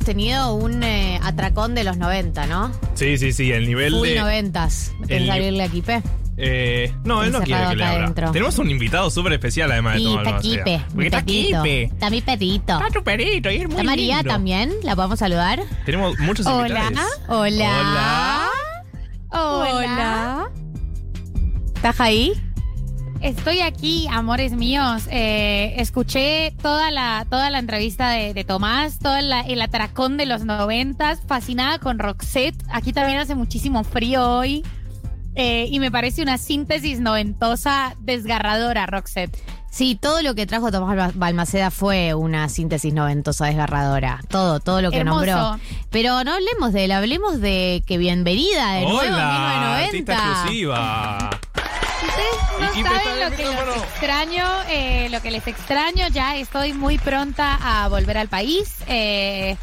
hemos tenido un eh, atracón de los 90, ¿no? Sí, sí, sí, el nivel Full de. 90s. el ¿Querés ni- abrirle aquí, Pe? Eh, no, él no quiere que le abra. adentro. Tenemos un invitado súper especial además de Y Tomás está. Porque está mi Pepito. Está tu y es muy Está María lindo. también. ¿La podemos saludar? Tenemos muchos Hola. invitados. Hola. Hola. ¿Estás ahí? Estoy aquí, amores míos. Eh, escuché toda la, toda la entrevista de, de Tomás, todo la- el atracón de los noventas, fascinada con Roxette. Aquí también hace muchísimo frío hoy. Eh, y me parece una síntesis noventosa desgarradora, Roxette. Sí, todo lo que trajo Tomás Ba- Balmaceda fue una síntesis noventosa desgarradora. Todo, todo lo que Hermoso. nombró. Pero no hablemos de él, hablemos de que bienvenida de nuevo Hola, 1990. exclusiva. No Y- y saben lo que les micrófono. extraño, eh, lo que les extraño. Ya estoy muy pronta a volver al país. eh,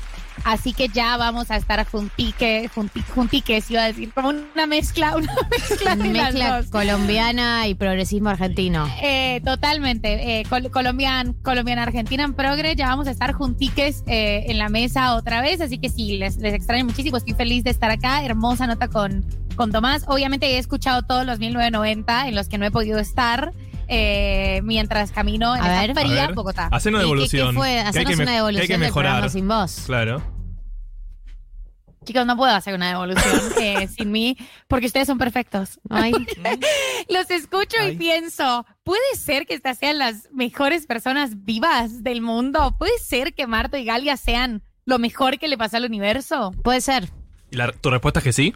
así que ya vamos a estar juntique, junti- juntiques, iba a decir, como una mezcla, una mezcla de las Mezcla dos. colombiana y progresismo argentino. Eh, totalmente. Eh, col- colombian, colombiana Argentina en Progre, ya vamos a estar juntiques eh, en la mesa otra vez, así que sí, les, les extraño muchísimo, estoy feliz de estar acá, hermosa nota con, con Tomás. Obviamente he escuchado todos los 1990 en los que no he podido estar eh, mientras camino en A esta ver. A ver, Bogotá. Hacenos ¿Y qué- devolución. ¿Qué, fue? Que hay Hacernos que me- una que hay devolución que del mejorar. programa sin voz. Claro. Chicos, no puedo hacer una devolución eh, sin mí porque ustedes son perfectos. Ay, Los escucho Ay. y pienso, ¿puede ser que estas sean las mejores personas vivas del mundo? ¿Puede ser que Marta y Galia sean lo mejor que le pasó al universo? puede ser. ¿Y la- ¿Tu respuesta es que sí?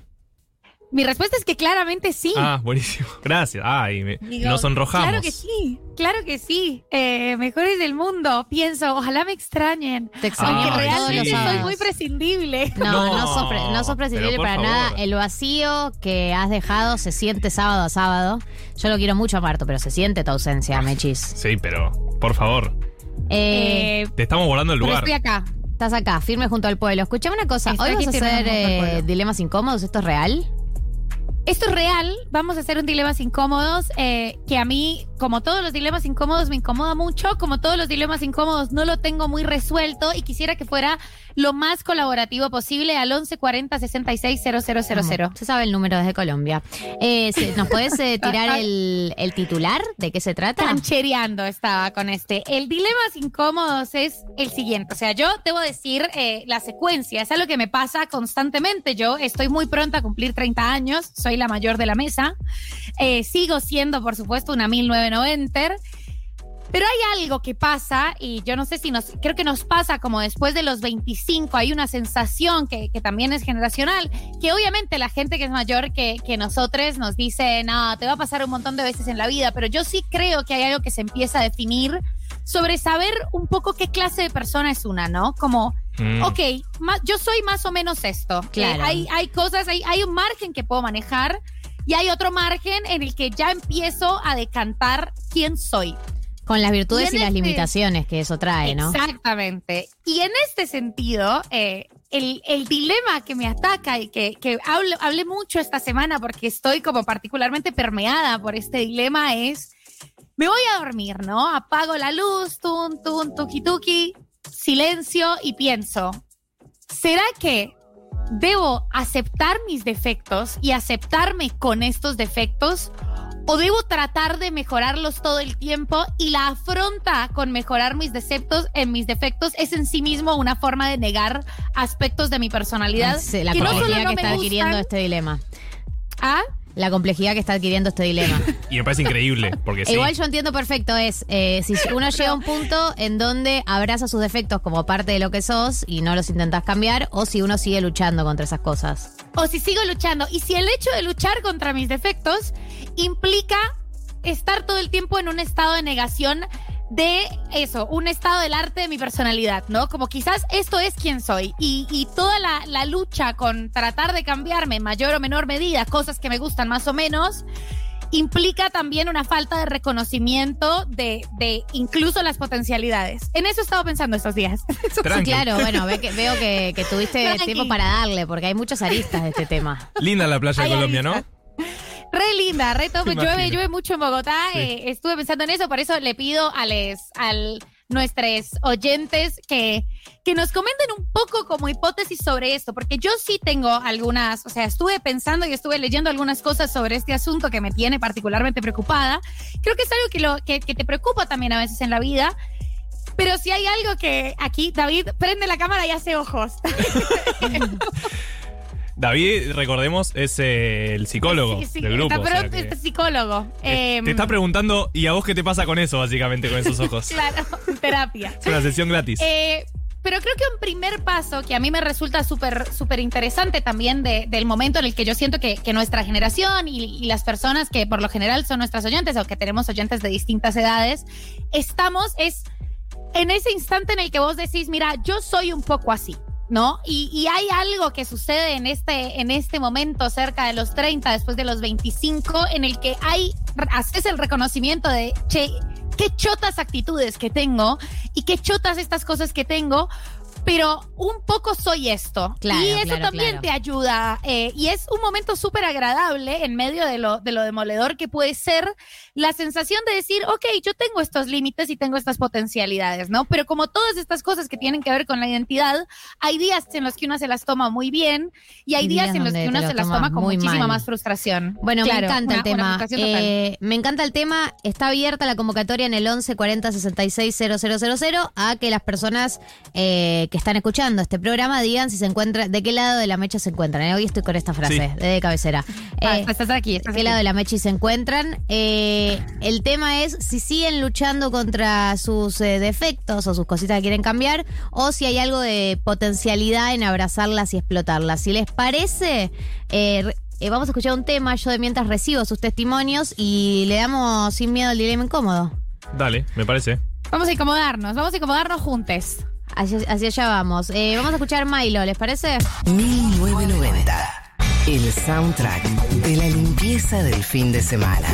Mi respuesta es que claramente sí. Ah, buenísimo. Gracias. Ay, me- Digo, nos sonrojamos. Claro que sí, claro que sí. Eh, mejores del mundo. Pienso, ojalá me extrañen. Te extraño Ay, realmente sí. soy muy prescindible. No, no, No, sos, pre- no sos prescindible pero para favor. nada. El vacío que has dejado se siente sábado a sábado. Yo lo quiero mucho a Marto, pero se siente tu ausencia, Mechis. Sí, pero por favor. Eh, Eh, Te estamos volando el pero lugar. estoy acá. estás acá, firme junto al pueblo. Escuchame una cosa, Estoy ¿hoy vas a hacer eh, dilemas incómodos? ¿Esto es real? Esto es real, vamos a hacer un dilemas incómodos, eh, que a mí, como todos los dilemas incómodos, me incomoda mucho, como todos los dilemas incómodos no lo tengo muy resuelto y quisiera que fuera lo más colaborativo posible al 1140 66 000. Se sabe el número desde Colombia. Eh, ¿Nos puedes eh, tirar el, el titular? ¿De qué se trata? Canchereando estaba con este. El dilemas incómodos es el siguiente, o sea, yo debo decir la secuencia, es algo que me pasa constantemente, yo estoy muy pronta a cumplir 30 años, soy la mayor de la mesa, Eh, sigo siendo, por supuesto, una 1990. Pero hay algo que pasa, y yo no sé si nos, creo que nos pasa como después de los 25, hay una sensación que, que también es generacional, que obviamente la gente que es mayor que, que nosotros nos dice, no, te va a pasar un montón de veces en la vida, pero yo sí creo que hay algo que se empieza a definir sobre saber un poco qué clase de persona es una, ¿no? Como, Mm. ok, ma- yo soy más o menos esto. Claro. Eh, hay, hay cosas, hay, hay un margen que puedo manejar y hay otro margen en el que ya empiezo a decantar quién soy. Con las virtudes Y y, las este- limitaciones que eso trae, ¿no? Exactamente. Y en este sentido, eh, el, el dilema que me ataca y que, que hablo- hablé mucho esta semana porque estoy como particularmente permeada por este dilema es, me voy a dormir, ¿no? Apago la luz, tun, tun, tuki, tuki, silencio y pienso, ¿será que debo aceptar mis defectos y aceptarme con estos defectos? ¿O debo tratar de mejorarlos todo el tiempo y la afronta con mejorar mis defectos en mis defectos es en sí mismo una forma de negar aspectos de mi personalidad Sí, la que no complejidad solo no que me está adquiriendo gustan, este dilema. ¿ah? La complejidad que está adquiriendo este dilema. Y me parece increíble, porque sí. Igual yo entiendo perfecto, es eh, si uno llega a un punto en donde abraza sus defectos como parte de lo que sos y no los intentas cambiar, o si uno sigue luchando contra esas cosas. o si sigo luchando. Y si el hecho de luchar contra mis defectos implica estar todo el tiempo en un estado de negación de eso, un estado del arte de mi personalidad, ¿no? Como quizás esto es quien soy y, y toda la, la lucha con tratar de cambiarme en mayor o menor medida, cosas que me gustan más o menos, implica también una falta de reconocimiento de, de incluso las potencialidades. En eso he estado pensando estos días. Sí, Tranqui. claro, bueno, ve que- veo que, que tuviste Tranqui. tiempo para darle, porque hay muchas aristas de este tema. Linda la playa de Colombia, ¿no? Re linda, re top. Llueve, llueve mucho en Bogotá. Sí. eh, estuve pensando en eso, por eso le pido a les, al nuestros oyentes que, que nos comenten un poco como hipótesis sobre esto, porque yo sí tengo algunas, o sea, estuve pensando y estuve leyendo algunas cosas sobre este asunto que me tiene particularmente preocupada. Creo que es algo que, lo, que, que te preocupa también a veces en la vida. Pero si hay algo que aquí, David, prende la cámara y hace ojos. David, recordemos, es eh, el psicólogo Sí, sí, del grupo. está, o sea que- es psicólogo. Eh, te está preguntando, ¿y a vos qué te pasa con eso, básicamente, con esos ojos? Claro, terapia. Es una sesión gratis. Eh, pero creo que un primer paso que a mí me resulta súper súper interesante también de- del momento en el que yo siento que, que nuestra generación y, y las personas que por lo general son nuestras oyentes o que tenemos oyentes de distintas edades, estamos es en ese instante en el que vos decís, mira, yo soy un poco así. ¿No? Y, y hay algo que sucede en este, en este momento, cerca de los 30, después de los 25, en el que hay, haces el reconocimiento de, che, qué chotas actitudes que tengo y qué chotas estas cosas que tengo, pero un poco soy esto. Claro, y eso claro, también claro. te ayuda. eh, y es un momento súper agradable en medio de lo, de lo demoledor que puede ser la sensación de decir, ok, yo tengo estos límites y tengo estas potencialidades, ¿no? Pero como todas estas cosas que tienen que ver con la identidad, hay días en los que uno se las toma muy bien y hay días días en los que uno te lo se las toma con muchísima mal. más frustración. Bueno, Claro, me encanta una- el tema. una. Eh, me encanta el tema. Está abierta la convocatoria en el 11 40 66 000 a que las personas eh, que están escuchando este programa digan si se encuentran, de qué lado de la mecha se encuentran. Eh, Hoy estoy con esta frase Sí. de cabecera. Ah, Eh, estás aquí, estás ¿De qué aquí. lado de la mecha se encuentran? Eh, el tema es si siguen luchando contra sus eh, defectos o sus cositas que quieren cambiar o si hay algo de potencialidad en abrazarlas y explotarlas. Si les parece, eh, re- eh, vamos a escuchar un tema. Yo de mientras recibo sus testimonios y le damos sin miedo el dilema incómodo. Dale, me parece. Vamos a incomodarnos, vamos a incomodarnos juntos. Hacia, allá vamos. Eh, vamos a escuchar Milo, ¿les parece? 1990. El soundtrack de la limpieza del fin de semana.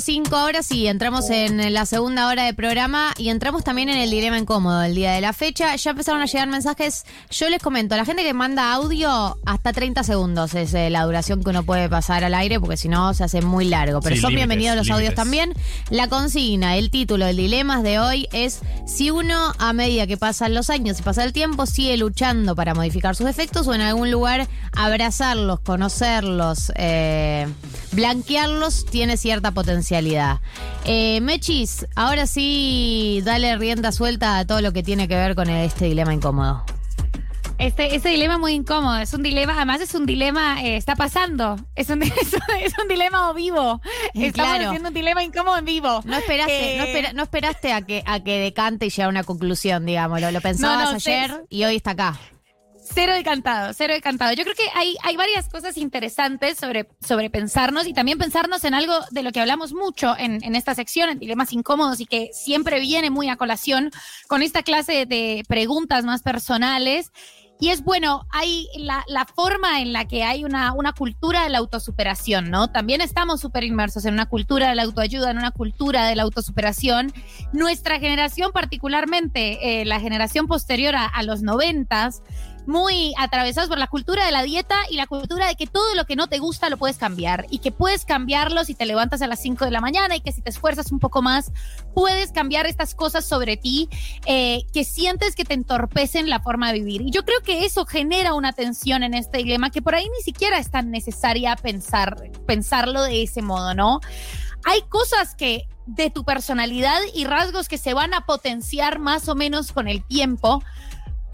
Cinco ahora sí, entramos en la segunda hora de programa y entramos también en el dilema incómodo el día de la fecha. Ya empezaron a llegar mensajes. Yo les comento, la gente que manda audio, hasta 30 segundos es eh, la duración que uno puede pasar al aire, porque si no se hace muy largo. Pero Sí, son límites, bienvenidos los audios también. La consigna, el título, el dilema de hoy es si uno, a medida que pasan los años y pasa el tiempo, sigue luchando para modificar sus defectos o en algún lugar abrazarlos, conocerlos, eh, blanquearlos, tiene cierta potencialidad. Eh, Mechis, ahora sí, dale rienda suelta a todo lo que tiene que ver con este dilema incómodo. Este, este dilema muy incómodo, es un dilema, además es un dilema, eh, está pasando, es un, es un, es un dilema o vivo, Eh, estamos claro. haciendo un dilema incómodo en vivo. No esperaste, Eh, no, espera- no esperaste a que, a que decante y llegue a una conclusión, digamos. Lo, lo pensabas No, no, ayer y hoy está acá. Cero decantado, cero decantado. Yo creo que hay, hay varias cosas interesantes sobre, sobre pensarnos y también pensarnos en algo de lo que hablamos mucho en, en esta sección, en dilemas incómodos y que siempre viene muy a colación con esta clase de preguntas más personales. Y es bueno, hay la, la forma en la que hay una, una cultura de la autosuperación, ¿no? También estamos súper inmersos en una cultura de la autoayuda, en una cultura de la autosuperación. Nuestra generación, particularmente eh, la generación posterior a, a los noventas, muy atravesados por la cultura de la dieta y la cultura de que todo lo que no te gusta lo puedes cambiar y que puedes cambiarlo si te levantas a las 5 de la mañana y que si te esfuerzas un poco más puedes cambiar estas cosas sobre ti eh, que sientes que te entorpecen la forma de vivir. Y yo creo que eso genera una tensión en este dilema que por ahí ni siquiera es tan necesaria pensar, pensarlo de ese modo, ¿no? Hay cosas que de tu personalidad y rasgos que se van a potenciar más o menos con el tiempo,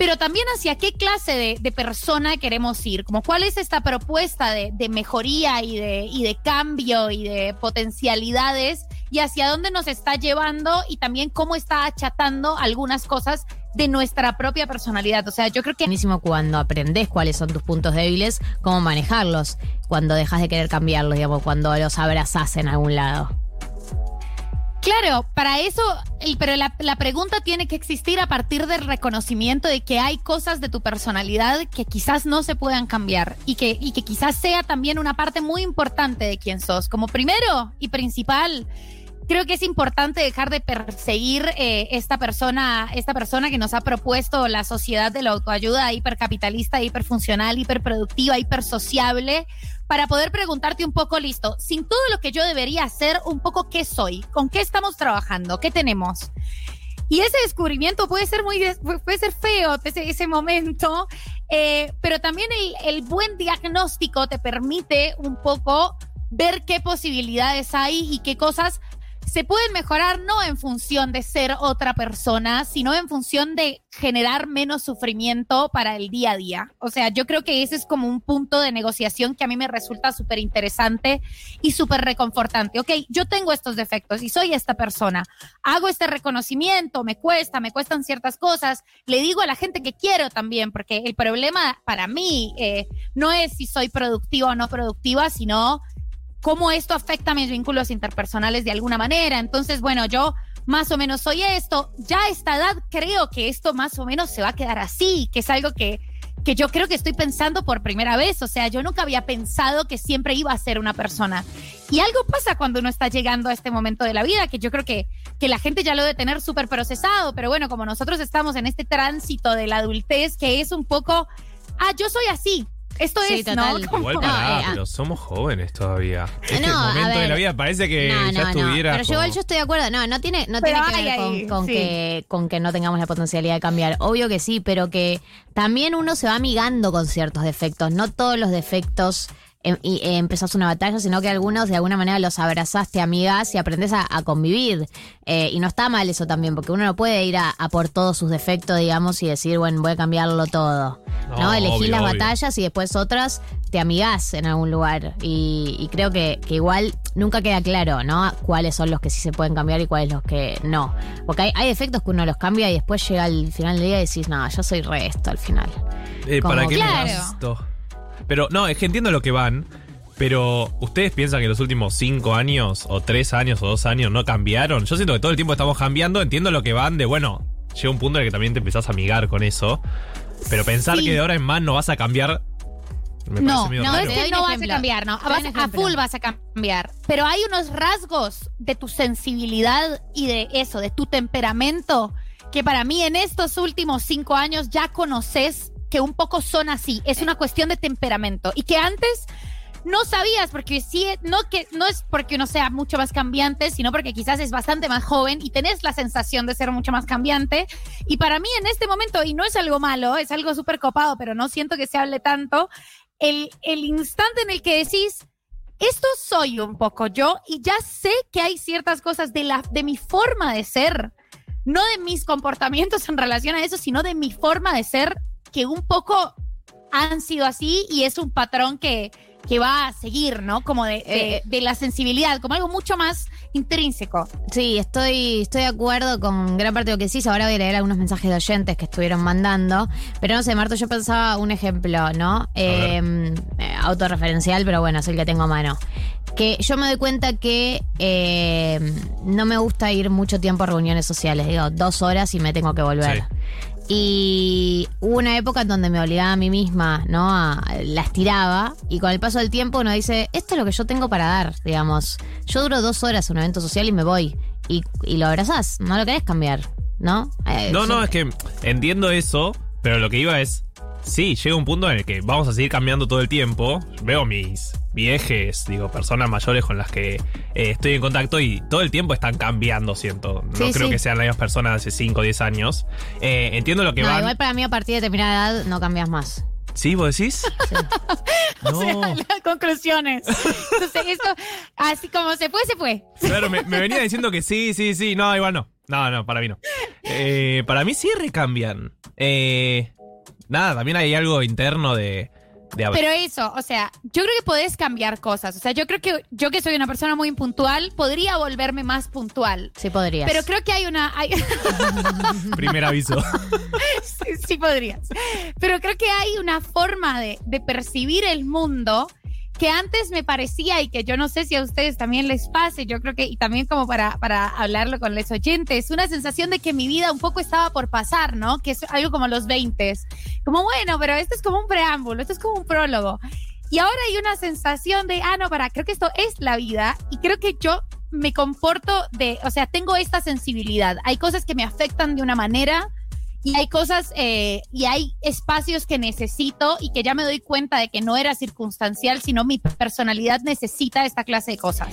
pero también hacia qué clase de, persona queremos ir, como cuál es esta propuesta de, mejoría y de, cambio y de potencialidades y hacia dónde nos está llevando y también cómo está achatando algunas cosas de nuestra propia personalidad. O sea, yo creo que Buenísimo cuando aprendes cuáles son tus puntos débiles, cómo manejarlos, cuando dejas de querer cambiarlos, digamos, cuando los abrazás en algún lado. Claro, para eso, el- pero la, pregunta tiene que existir a partir del reconocimiento de que hay cosas de tu personalidad que quizás no se puedan cambiar y que quizás sea también una parte muy importante de quién sos. Como primero y principal, creo que es importante dejar de perseguir eh, esta persona, esta persona que nos ha propuesto la sociedad de la autoayuda hipercapitalista, hiperfuncional, hiperproductiva, hipersociable, para poder preguntarte un poco, listo, sin todo lo que yo debería hacer, un poco qué soy, con qué estamos trabajando, qué tenemos. Y ese descubrimiento puede ser muy, puede ser feo ese, momento, eh, pero también el buen diagnóstico te permite un poco ver qué posibilidades hay y qué cosas se pueden mejorar no en función de ser otra persona, sino en función de generar menos sufrimiento para el día a día. O sea, yo creo que ese es como un punto de negociación que a mí me resulta súper interesante y súper reconfortante. Ok, yo tengo estos defectos y soy esta persona. Hago este reconocimiento, me cuesta, me cuestan ciertas cosas. Le digo a la gente que quiero también, porque el problema para mí eh, no es si soy productiva o no productiva, sino cómo esto afecta mis vínculos interpersonales de alguna manera. Entonces, bueno, yo más o menos soy esto. Ya a esta edad creo que esto más o menos se va a quedar así, que es algo que, que yo creo que estoy pensando por primera vez. O sea, yo nunca había pensado que siempre iba a ser una persona. Y algo pasa cuando uno está llegando a este momento de la vida, que yo creo que, que la gente ya lo debe tener súper procesado, pero bueno, como nosotros estamos en este tránsito de la adultez, que es un poco, ah, yo soy así, esto es, total. ¿no? Igual No, pará, eh, pero somos jóvenes todavía. Este No, a momento de ver. la vida parece que No, ya no, estuviera. no. Pero yo igual como- yo estoy de acuerdo. No, no tiene, no Pero tiene que hay ver con, ahí, con sí. que, con que no tengamos la potencialidad de cambiar. Obvio que sí, pero que también uno se va amigando con ciertos defectos. No todos los defectos em- y eh, empezás una batalla, sino que algunos de alguna manera los abrazás, te amigas y aprendes a, a convivir. Eh, y no está mal eso también, porque uno no puede ir a, a por todos sus defectos, digamos, y decir, bueno, voy a cambiarlo todo. No, No, elegís obvio, las obvio. batallas y después otras te amigás en algún lugar. Y, y creo que, que igual nunca queda claro, ¿no? Cuáles son los que sí se pueden cambiar y cuáles los que no. Porque hay, hay defectos que uno los cambia y después llega al final del día y decís, no, yo soy re esto al final. Eh, Como ¿Para qué me Claro. gasto? Pero no, es que entiendo lo que van. Pero, ¿ustedes piensan que los últimos cinco años, o tres años, o dos años no cambiaron? Yo siento que todo el tiempo estamos cambiando. Entiendo lo que van de, bueno, llega un punto en el que también te empezás a amigar con eso. Pero pensar Sí. que de ahora en más no vas a cambiar. Me No, no raro. es que no vas a cambiar, no. Vas- a full vas a cambiar. Pero hay unos rasgos de tu sensibilidad y de eso, de tu temperamento, que para mí en estos últimos cinco años ya conoces que un poco son así. Es una cuestión de temperamento. Y que antes no sabías, porque sí, no, que, no es porque uno sea mucho más cambiante, sino porque quizás es bastante más joven y tenés la sensación de ser mucho más cambiante. Y para mí en este momento, y no es algo malo, es algo súper copado, pero no siento que se hable tanto, el, el instante en el que decís, esto soy un poco yo y ya sé que hay ciertas cosas de, la, de mi forma de ser, no de mis comportamientos en relación a eso, sino de mi forma de ser, que un poco han sido así y es un patrón que, que va a seguir, ¿no? Como de, de- Eh, de la sensibilidad, como algo mucho más intrínseco. Sí, estoy, estoy de acuerdo con gran parte de lo que decís. Ahora voy a leer algunos mensajes de oyentes que estuvieron mandando. Pero no sé, Marto, yo pensaba un ejemplo, ¿no? Eh, eh, autorreferencial, pero bueno, es el que tengo a mano. Que yo me doy cuenta que eh, no me gusta ir mucho tiempo a reuniones sociales. Digo, dos horas y me tengo que volver. Sí. Y hubo una época en donde me obligaba a mí misma, ¿no? A, la estiraba. Y con el paso del tiempo uno dice, esto es lo que yo tengo para dar, digamos. Yo duro dos horas en un evento social y me voy. Y, y lo abrazás, no lo querés cambiar, ¿no? Eh, No, yo- no, es que entiendo eso, pero lo que iba es. Sí, llega un punto en el que vamos a seguir cambiando todo el tiempo. Veo mis viejes, digo, personas mayores con las que eh, estoy en contacto y todo el tiempo están cambiando, siento. No Sí, creo sí. que sean las mismas personas de hace 5 o 10 años. Eh, entiendo lo que No, van. igual para mí a partir de determinada edad no cambias más. ¿Sí, vos decís? no. Las conclusiones. Entonces, esto, así como se fue, se fue. Claro, me, me venía diciendo que sí, sí, sí. No, igual no. No, no, para mí no. Eh, para mí sí recambian. Eh, nada, también hay algo interno de. De Pero eso, o sea, yo creo que podés cambiar cosas. O sea, yo creo que yo que soy una persona muy impuntual, podría volverme más puntual. Sí podrías. Pero creo que hay una... hay- primer aviso. sí, sí podrías. Pero creo que hay una forma de, de percibir el mundo que antes me parecía y que yo no sé si a ustedes también les pase, yo creo que, y también como para, para hablarlo con los oyentes, una sensación de que mi vida un poco estaba por pasar, ¿no? Que es algo como los 20. Como, bueno, pero esto es como un preámbulo, esto es como un prólogo. Y ahora hay una sensación de, ah, no, para, creo que esto es la vida y creo que yo me comporto de, o sea, tengo esta sensibilidad. Hay cosas que me afectan de una manera y hay cosas eh, y hay espacios que necesito y que ya me doy cuenta de que no era circunstancial, sino mi personalidad necesita esta clase de cosas.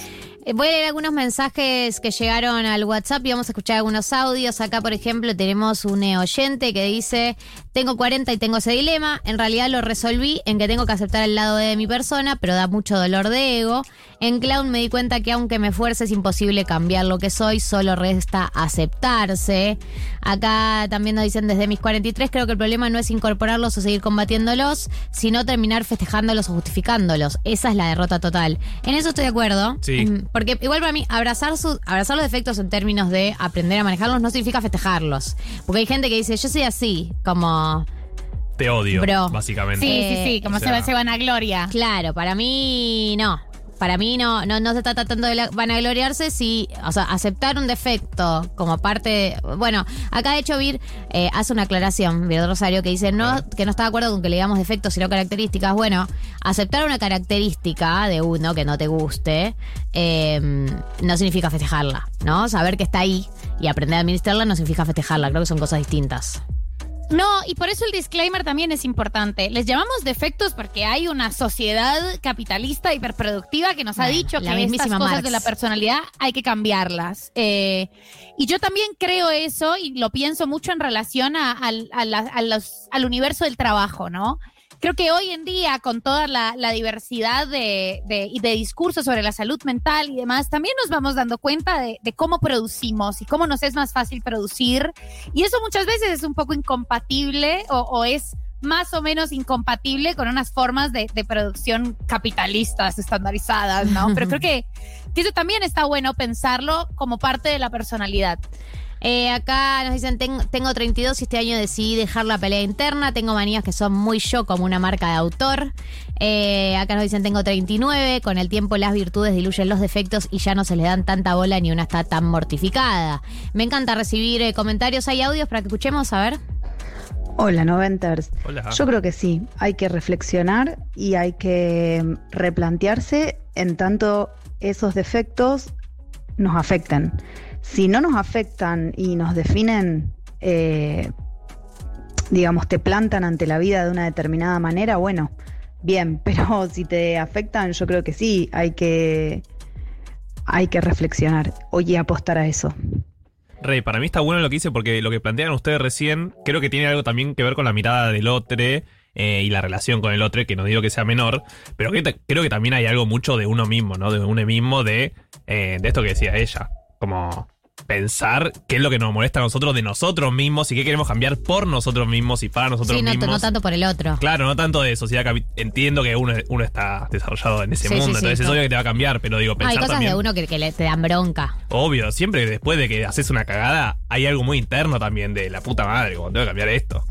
Eh, Voy a leer algunos mensajes que llegaron al WhatsApp y vamos a escuchar algunos audios. Acá, por ejemplo, tenemos un oyente que dice, tengo 40 y tengo ese dilema. En realidad lo resolví en que tengo que aceptar el lado de mi persona, pero da mucho dolor de ego. En Clown me di cuenta que aunque me esfuerce es imposible cambiar lo que soy, solo resta aceptarse. Acá también nos dicen desde mis 43, creo que el problema no es incorporarlos o seguir combatiéndolos, sino terminar festejándolos o justificándolos. Esa es la derrota total. En eso estoy de acuerdo. Sí. Mm, Porque igual para mí, abrazar, su, abrazar los defectos en términos de aprender a manejarlos no significa festejarlos. Porque hay gente que dice, yo soy así, como... Te odio, Bro. básicamente. Sí, Eh, sí, sí, como o se, sea- se van a gloria. Claro, para mí no. Para mí no, no, no se está tratando de la- vanagloriarse, si, o sea, aceptar un defecto como parte de, Bueno, acá de hecho Vir eh, hace una aclaración, Vir Rosario, que dice no, que no está de acuerdo con que le digamos defectos, sino características. Bueno, aceptar una característica de uno que no te guste eh, no significa festejarla, ¿no? Saber que está ahí y aprender a administrarla no significa festejarla, creo que son cosas distintas. No, y por eso el disclaimer también es importante. Les llamamos defectos porque hay una sociedad capitalista hiperproductiva que nos ha dicho que estas cosas Marx. de la personalidad hay que cambiarlas. Eh, y yo también creo eso y lo pienso mucho en relación a- al- a la- a los- al universo del trabajo, ¿no? Creo que hoy en día, con toda la, diversidad de, de, de discursos sobre la salud mental y demás, también nos vamos dando cuenta de, cómo producimos y cómo nos es más fácil producir. Y eso muchas veces es un poco incompatible o, o es más o menos incompatible con unas formas de, de producción capitalistas estandarizadas, ¿no? Pero creo que, que eso también está bueno pensarlo como parte de la personalidad. Eh, acá nos dicen, "Ten- tengo 32 y este año decidí dejar la pelea interna, tengo manías que son muy yo como una marca de autor. Eh, acá nos dicen, tengo 39, con el tiempo las virtudes diluyen los defectos y ya no se le dan tanta bola ni una está tan mortificada. Me encanta recibir eh, comentarios, hay audios para que escuchemos, a ver. Hola, Noventers. Hola. Yo creo que sí, hay que reflexionar y hay que replantearse en tanto esos defectos nos afecten. Si no nos afectan y nos definen, eh, digamos, te plantan ante la vida de una determinada manera, bueno, bien, pero si te afectan, yo creo que sí, hay que, hay que reflexionar y apostar a eso. Rey, para mí está bueno lo que hice porque lo que plantean ustedes recién creo que tiene algo también que ver con la mirada del otro eh, y la relación con el otro, que no digo que sea menor, pero que creo que también hay algo mucho de uno mismo, ¿no? De uno mismo, de, eh, de esto que decía ella, como pensar qué es lo que nos molesta a nosotros de nosotros mismos y qué queremos cambiar por nosotros mismos y para nosotros Sí, no, mismos. no tanto por el otro. Claro, no tanto de sociedad Entiendo que uno, uno está desarrollado en ese Sí, mundo, sí, entonces es obvio que te va a cambiar, pero digo, pensar hay cosas también. de uno que, que le, te dan bronca. Obvio, siempre después de que haces una cagada, hay algo muy interno también de la puta madre, como tengo que cambiar esto.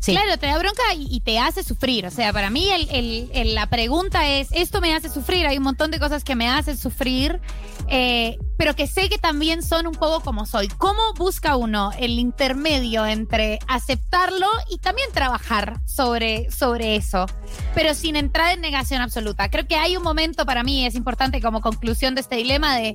Sí. Claro, te da bronca y, y te hace sufrir. O sea, para mí el- el- el- la pregunta es, esto me hace sufrir, hay un montón de cosas que me hacen sufrir, eh, pero que sé que también son un poco como soy. ¿Cómo busca uno el intermedio entre aceptarlo y también trabajar sobre, sobre eso? Pero sin entrar en negación absoluta. Creo que hay un momento para mí, es importante como conclusión de este dilema de...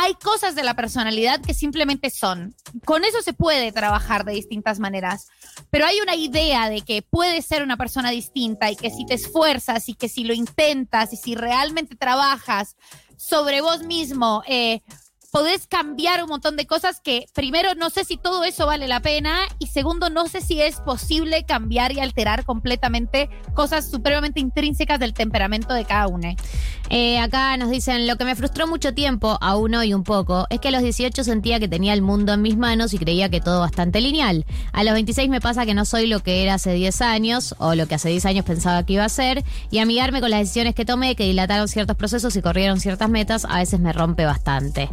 Hay cosas de la personalidad que simplemente son. Con eso se puede trabajar de distintas maneras pero hay una idea de que puedes ser una persona distinta y que si te esfuerzas y que si lo intentas y si realmente trabajas sobre vos mismo, eh, podés cambiar un montón de cosas que primero no sé si todo eso vale la pena y segundo no sé si es posible cambiar y alterar completamente cosas supremamente intrínsecas del temperamento de cada uno. Eh, acá nos dicen, lo que me frustró mucho tiempo, aún hoy un poco, es que a los 18 sentía que tenía el mundo en mis manos y creía que todo bastante lineal. A los 26 me pasa que no soy lo que era hace 10 años o lo que hace 10 años pensaba que iba a ser y amigarme con las decisiones que tomé, que dilataron ciertos procesos y corrieron ciertas metas, a veces me rompe bastante.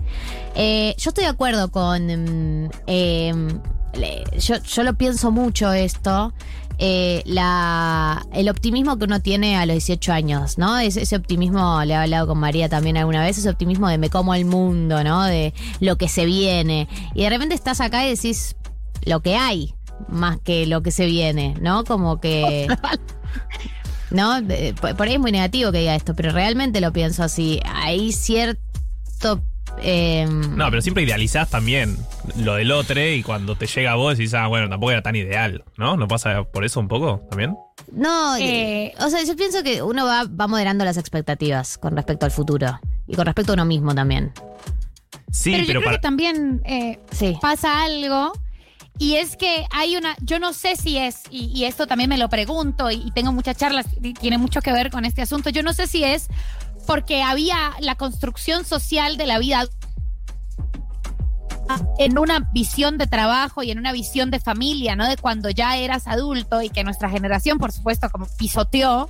Eh, yo estoy de acuerdo con... le- yo, yo lo pienso mucho esto. eh, la, el optimismo que uno tiene a los 18 años, ¿no? Ese, ese optimismo, le he hablado con María también alguna vez, ese optimismo de me como el mundo, ¿no? De lo que se viene. Y de repente estás acá y decís lo que hay, más que lo que se viene, ¿no? Como que... ¿No? Por ahí es muy negativo que diga esto, pero realmente lo pienso así. Hay cierto Eh, No, pero siempre idealizás también lo del otro y cuando te llega a vos decís, ah, bueno, tampoco era tan ideal, ¿no? ¿No pasa por eso un poco también? No, Eh, o sea, yo pienso que uno va, va moderando las expectativas con respecto al futuro. Y con respecto a uno mismo también. Sí, pero, pero, yo creo para... que también eh, Sí. pasa algo y es que hay una, yo no sé si es, y, y esto también me lo pregunto y, y tengo muchas charlas, y tiene mucho que ver con este asunto, yo no sé si es porque había la construcción social de la vida en una visión de trabajo y en una visión de familia, ¿no? De cuando ya eras adulto y que nuestra generación, por supuesto, como pisoteó.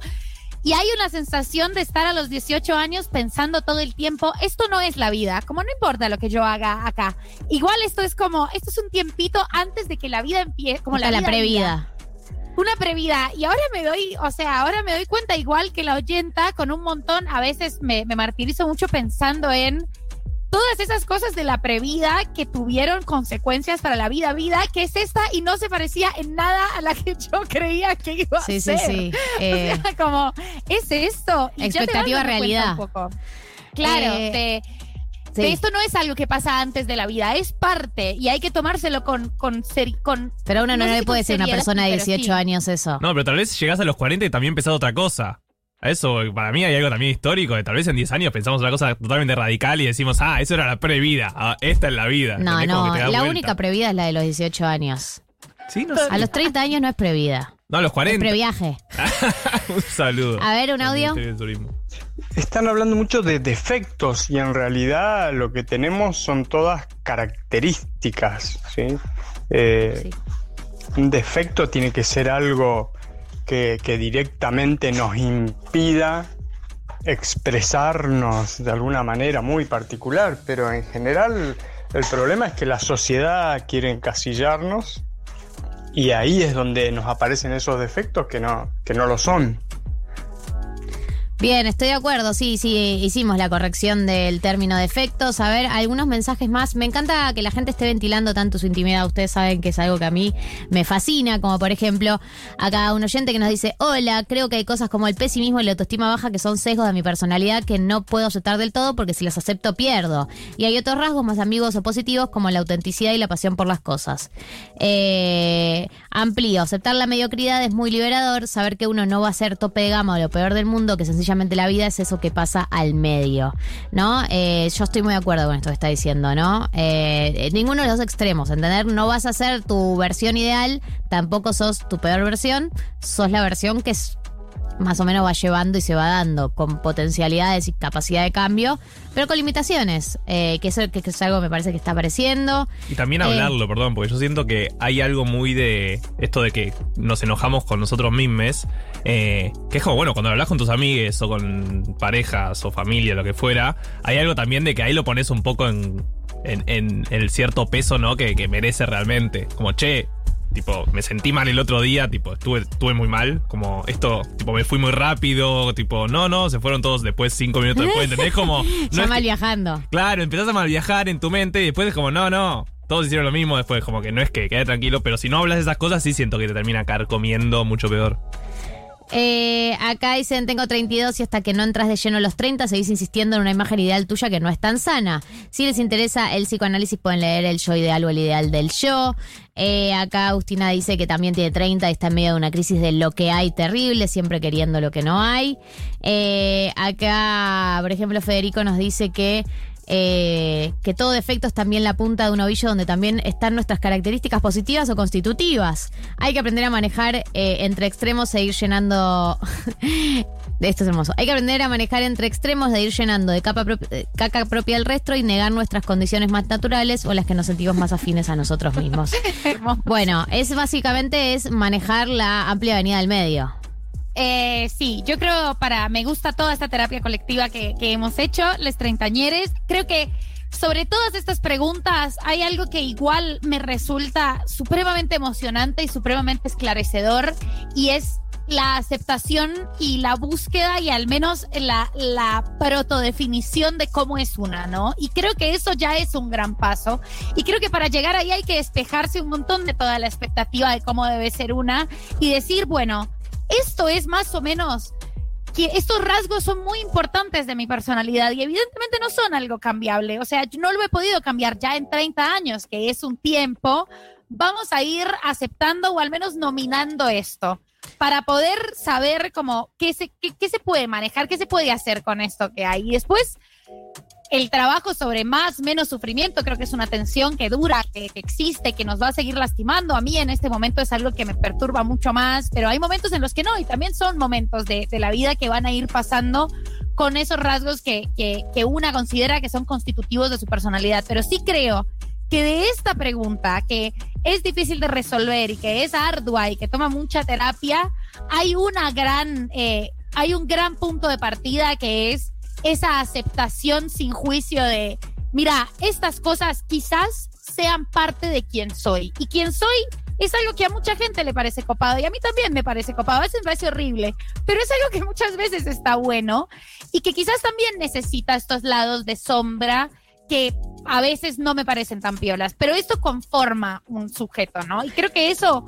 Y hay una sensación de estar a los 18 años pensando todo el tiempo, esto no es la vida, como no importa lo que yo haga acá. Igual esto es como, esto es un tiempito antes de que la vida empiece, como la, la vida previda. Una previda. Y ahora me doy, o sea, ahora me doy cuenta, igual que la oyenta, con un montón, a veces me, me martirizo mucho pensando en todas esas cosas de la previda que tuvieron consecuencias para la vida, vida, que es esta y no se parecía en nada a la que yo creía que iba Sí, a sí, ser. sí. O Eh, sea, como, es esto. Y te Expectativa, realidad. un poco. Claro, Eh, de- sí. esto no es algo que pasa antes de la vida, es parte y hay que tomárselo con, con, seri- con Pero a uno no, no si puede ser una persona de pero 18 sí. años eso. No, pero tal vez llegás a los 40 y también empezás otra cosa. A Eso, para mí hay algo también histórico, de tal vez en 10 años pensamos una cosa totalmente radical y decimos, ah, eso era la previda, ah, esta es la vida. No, no, la vuelta. única previda es la de los 18 años. Sí, no sé. A los 30 años no es previda, No, a los es 40. previaje. un saludo. A ver, un audio. Están hablando mucho de defectos y en realidad lo que tenemos son todas características. ¿sí? Eh, Sí. Un defecto tiene que ser algo que, que directamente nos impida expresarnos de alguna manera muy particular, pero en general el problema es que la sociedad quiere encasillarnos y ahí es donde nos aparecen esos defectos que no, que no lo son. Bien, estoy de acuerdo. Sí, sí, hicimos la corrección del término defectos. A ver, algunos mensajes más. Me encanta que la gente esté ventilando tanto su intimidad. Ustedes saben que es algo que a mí me fascina. Como por ejemplo, acá un oyente que nos dice: Hola, creo que hay cosas como el pesimismo y la autoestima baja que son sesgos de mi personalidad que no puedo aceptar del todo porque si los acepto pierdo. Y hay otros rasgos más ambiguos o positivos como la autenticidad y la pasión por las cosas. Eh, amplío. Aceptar la mediocridad es muy liberador. Saber que uno no va a ser tope de gama o lo peor del mundo, que sencillamente la vida es eso que pasa al medio, ¿no? Eh, yo estoy muy de acuerdo con esto que está diciendo, ¿no? Eh, ninguno de los extremos, ¿entender? No vas a ser tu versión ideal, tampoco sos tu peor versión, sos la versión que es más o menos va llevando y se va dando, con potencialidades y capacidad de cambio, pero con limitaciones, eh, que, es, que es algo que me parece que está apareciendo. Y también Eh. hablarlo, perdón, porque yo siento que hay algo muy de esto de que nos enojamos con nosotros mismos, eh, que es como, bueno, cuando hablas con tus amigues o con parejas o familia, lo que fuera, hay algo también de que ahí lo pones un poco en, en, en el cierto peso, ¿no? Que, que merece realmente. Como, che, tipo, me sentí mal el otro día, tipo, estuve, estuve muy mal, como esto, tipo, me fui muy rápido, tipo, no, no, se fueron todos después, cinco minutos después, ¿entendés? Como, no ya es mal que- viajando. Claro, empezás a mal viajar en tu mente y después es como, no, no. Todos hicieron lo mismo después, como que no es que quede tranquilo, pero si no hablas de esas cosas, sí siento que te termina carcomiendo mucho peor. Eh, acá dicen, tengo 32 y hasta que no entras de lleno los 30 seguís insistiendo en una imagen ideal tuya que no es tan sana. Si les interesa el psicoanálisis pueden leer el yo ideal o el ideal del yo. Eh, acá Agustina dice que también tiene 30 y está en medio de una crisis de lo que hay terrible, siempre queriendo lo que no hay. Eh, acá, por ejemplo, Federico nos dice que eh, que todo defecto es también la punta de un ovillo donde también están nuestras características positivas o constitutivas. Hay que aprender a manejar eh, entre extremos e ir llenando... Esto es hermoso. Hay que aprender a manejar entre extremos de ir llenando de capa eh, caca propia el resto y negar nuestras condiciones más naturales o las que nos sentimos más afines a nosotros mismos. Bueno, es básicamente es manejar la amplia avenida del medio. Eh, sí, yo creo para, me gusta toda esta terapia colectiva que, que hemos hecho, les treintañeres. Creo que sobre todas estas preguntas hay algo que igual me resulta supremamente emocionante y supremamente esclarecedor y es la aceptación y la búsqueda y al menos la, la protodefinición de cómo es una, ¿no? Y creo que eso ya es un gran paso. Y creo que para llegar ahí hay que despejarse un montón de toda la expectativa de cómo debe ser una y decir, bueno, esto es más o menos aquí estos rasgos son muy importantes de mi personalidad y evidentemente no son algo cambiable. O sea, yo no lo he podido cambiar ya en 30 años, que es un tiempo. Vamos a ir aceptando o al menos nominando esto para poder saber cómo qué se, qué se puede manejar, qué se puede hacer con esto que hay. Y después el trabajo sobre más, menos sufrimiento, creo que es una tensión que dura, que, existe, que nos va a seguir lastimando. A mí en este momento es algo que me perturba mucho más, pero hay momentos en los que no, y también son momentos de, de la vida que van a ir pasando con esos rasgos que, que, que una considera que son constitutivos de su personalidad. Pero sí creo que de esta pregunta, que es difícil de resolver y que es ardua y que toma mucha terapia, hay una gran, eh, hay un gran punto de partida que es esa aceptación sin juicio de, mira, estas cosas quizás sean parte de quien soy. Y quien soy es algo que a mucha gente le parece copado y a mí también me parece copado. A veces me parece horrible, pero es algo que muchas veces está bueno y que quizás también necesita estos lados de sombra que a veces no me parecen tan piolas, pero esto conforma un sujeto, ¿no? Y creo que eso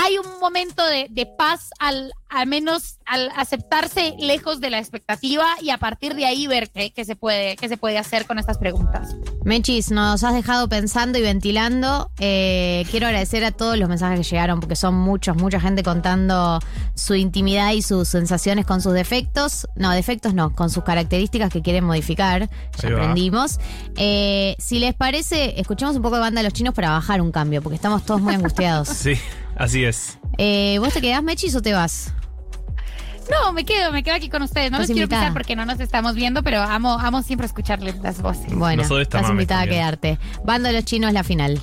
hay un momento de, de, paz al, al menos al aceptarse lejos de la expectativa y a partir de ahí ver qué, qué, se puede, qué se puede hacer con estas preguntas. Mechis, nos has dejado pensando y ventilando. Eh, quiero agradecer a todos los mensajes que llegaron porque son muchos, mucha gente contando su intimidad y sus sensaciones con sus defectos. No, defectos no, con sus características que quieren modificar. Ya aprendimos. Eh, si les parece, escuchemos un poco de banda de los chinos para bajar un cambio porque estamos todos muy angustiados. sí. Así es. Eh, ¿Vos te quedás, Mechis, o te vas? No, me quedo, me quedo aquí con ustedes. No los quiero pisar porque no nos estamos viendo, pero amo, amo siempre escucharles las voces. Bueno, estás invitada a quedarte. Bando de los chinos, la final.